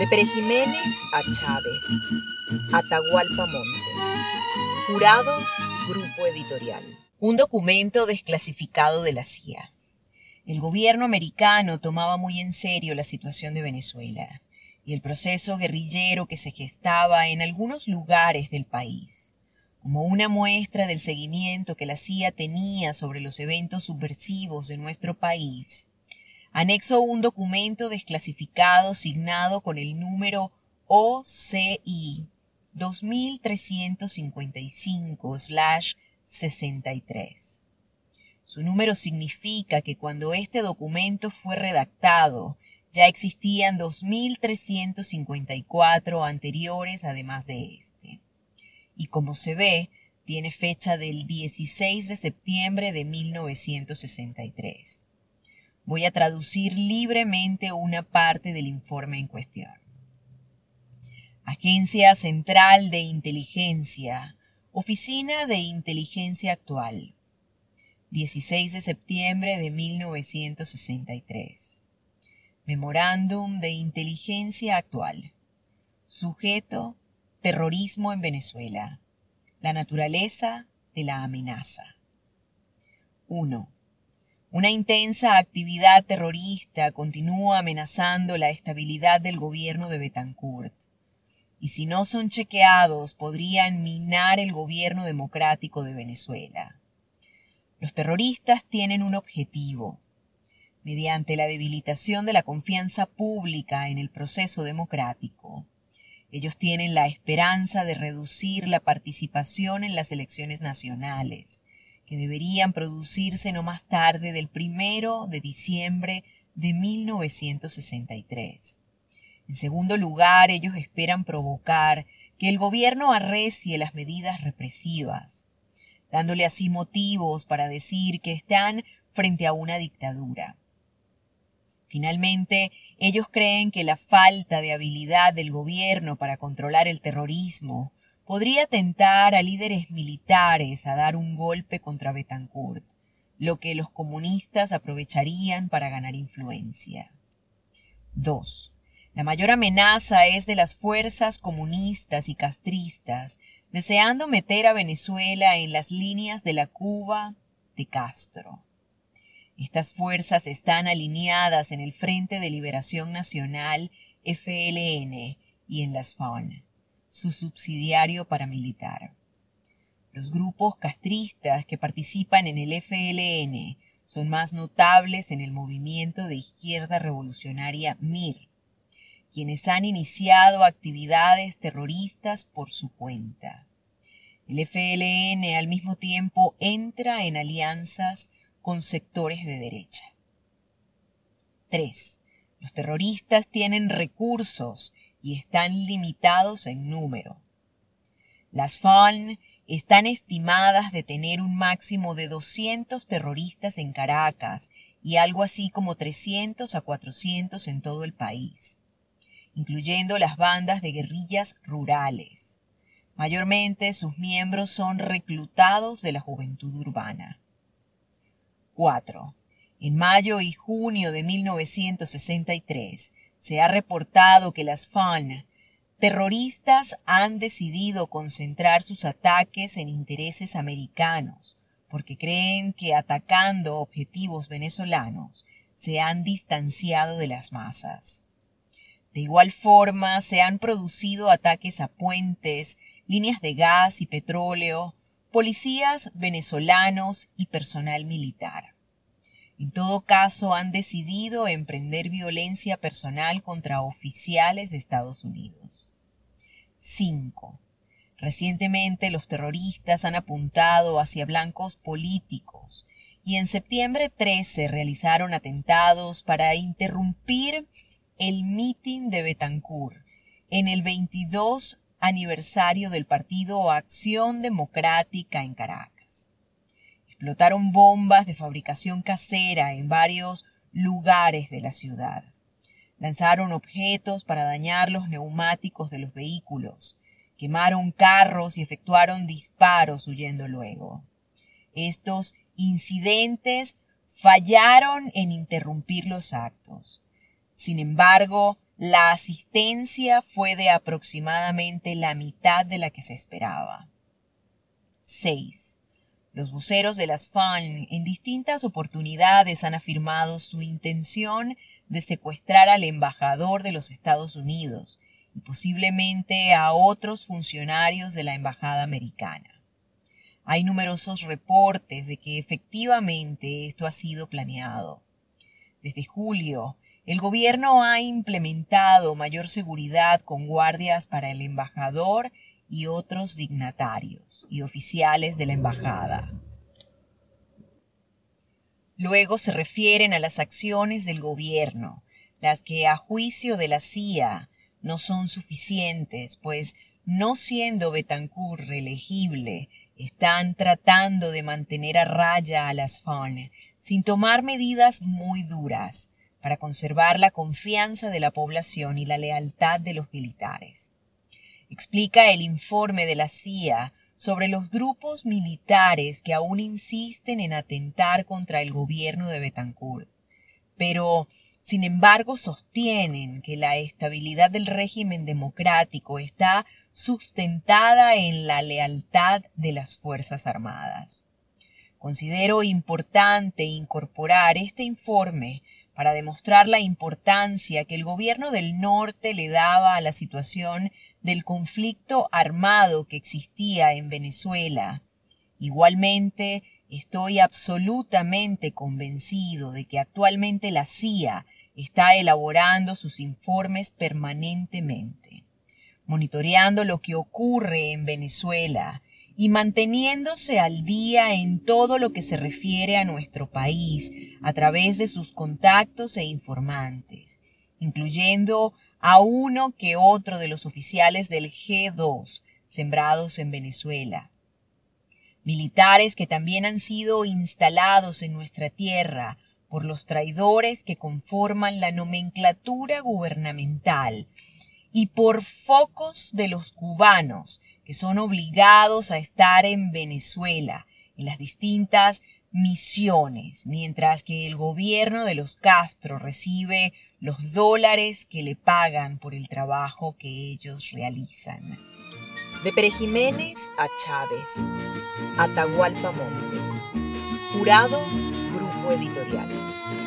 De Pere Jiménez a Chávez, Atahualpa Montes. Jurado, Grupo Editorial. Un documento desclasificado de la CIA. El gobierno americano tomaba muy en serio la situación de Venezuela y el proceso guerrillero que se gestaba en algunos lugares del país, como una muestra del seguimiento que la CIA tenía sobre los eventos subversivos de nuestro país. Anexo un documento desclasificado signado con el número OCI 2355-63. Su número significa que cuando este documento fue redactado, ya existían 2.354 anteriores además de este. Y como se ve, tiene fecha del 16 de septiembre de 1963. Voy a traducir libremente una parte del informe en cuestión. Agencia Central de Inteligencia, Oficina de Inteligencia Actual, 16 de septiembre de 1963. Memorándum de Inteligencia Actual. Sujeto, terrorismo en Venezuela. La naturaleza de la amenaza. 1. Una intensa actividad terrorista continúa amenazando la estabilidad del gobierno de Betancourt y si no son chequeados podrían minar el gobierno democrático de Venezuela. Los terroristas tienen un objetivo, mediante la debilitación de la confianza pública en el proceso democrático. Ellos tienen la esperanza de reducir la participación en las elecciones nacionales, que deberían producirse no más tarde del primero de diciembre de 1963. En segundo lugar, ellos esperan provocar que el gobierno arrecie las medidas represivas, dándole así motivos para decir que están frente a una dictadura. Finalmente, ellos creen que la falta de habilidad del gobierno para controlar el terrorismo podría tentar a líderes militares a dar un golpe contra Betancourt, lo que los comunistas aprovecharían para ganar influencia. 2. La mayor amenaza es de las fuerzas comunistas y castristas, deseando meter a Venezuela en las líneas de la Cuba de Castro. Estas fuerzas están alineadas en el Frente de Liberación Nacional, FLN, y en las FAN, su subsidiario paramilitar. Los grupos castristas que participan en el FLN son más notables en el movimiento de izquierda revolucionaria MIR, quienes han iniciado actividades terroristas por su cuenta. El FLN al mismo tiempo entra en alianzas con sectores de derecha. 3. Los terroristas tienen recursos y están limitados en número. Las FALN están estimadas de tener un máximo de 200 terroristas en Caracas y algo así como 300 a 400 en todo el país, incluyendo las bandas de guerrillas rurales. Mayormente sus miembros son reclutados de la juventud urbana. 4. En mayo y junio de 1963 se ha reportado que las FAN terroristas han decidido concentrar sus ataques en intereses americanos porque creen que atacando objetivos venezolanos se han distanciado de las masas. De igual forma, se han producido ataques a puentes, líneas de gas y petróleo, policías venezolanos y personal militar. En todo caso, han decidido emprender violencia personal contra oficiales de Estados Unidos. 5. Recientemente los terroristas han apuntado hacia blancos políticos y en septiembre 13 realizaron atentados para interrumpir el mitin de Betancourt en el 22 aniversario del partido Acción Democrática en Caracas. Explotaron bombas de fabricación casera en varios lugares de la ciudad. Lanzaron objetos para dañar los neumáticos de los vehículos. Quemaron carros y efectuaron disparos huyendo luego. Estos incidentes fallaron en interrumpir los actos. Sin embargo, la asistencia fue de aproximadamente la mitad de la que se esperaba. 6. Los voceros de las FAN en distintas oportunidades han afirmado su intención de secuestrar al embajador de los Estados Unidos y posiblemente a otros funcionarios de la Embajada Americana. Hay numerosos reportes de que efectivamente esto ha sido planeado. Desde julio, el gobierno ha implementado mayor seguridad con guardias para el embajador y otros dignatarios y oficiales de la embajada. Luego se refieren a las acciones del gobierno, las que a juicio de la CIA no son suficientes, pues no siendo Betancourt reelegible, están tratando de mantener a raya a las FARC sin tomar medidas muy duras para conservar la confianza de la población y la lealtad de los militares explica el informe de la CIA sobre los grupos militares que aún insisten en atentar contra el gobierno de Betancourt, pero sin embargo sostienen que la estabilidad del régimen democrático está sustentada en la lealtad de las Fuerzas Armadas. Considero importante incorporar este informe para demostrar la importancia que el gobierno del norte le daba a la situación del conflicto armado que existía en Venezuela. Igualmente, estoy absolutamente convencido de que actualmente la CIA está elaborando sus informes permanentemente, monitoreando lo que ocurre en Venezuela y manteniéndose al día en todo lo que se refiere a nuestro país a través de sus contactos e informantes, incluyendo a uno que otro de los oficiales del G2 sembrados en Venezuela. Militares que también han sido instalados en nuestra tierra por los traidores que conforman la nomenclatura gubernamental y por focos de los cubanos que son obligados a estar en Venezuela en las distintas misiones, mientras que el gobierno de los Castro recibe los dólares que le pagan por el trabajo que ellos realizan. De Pere Jiménez a Chávez, Atahualpa Montes. Jurado, Grupo Editorial.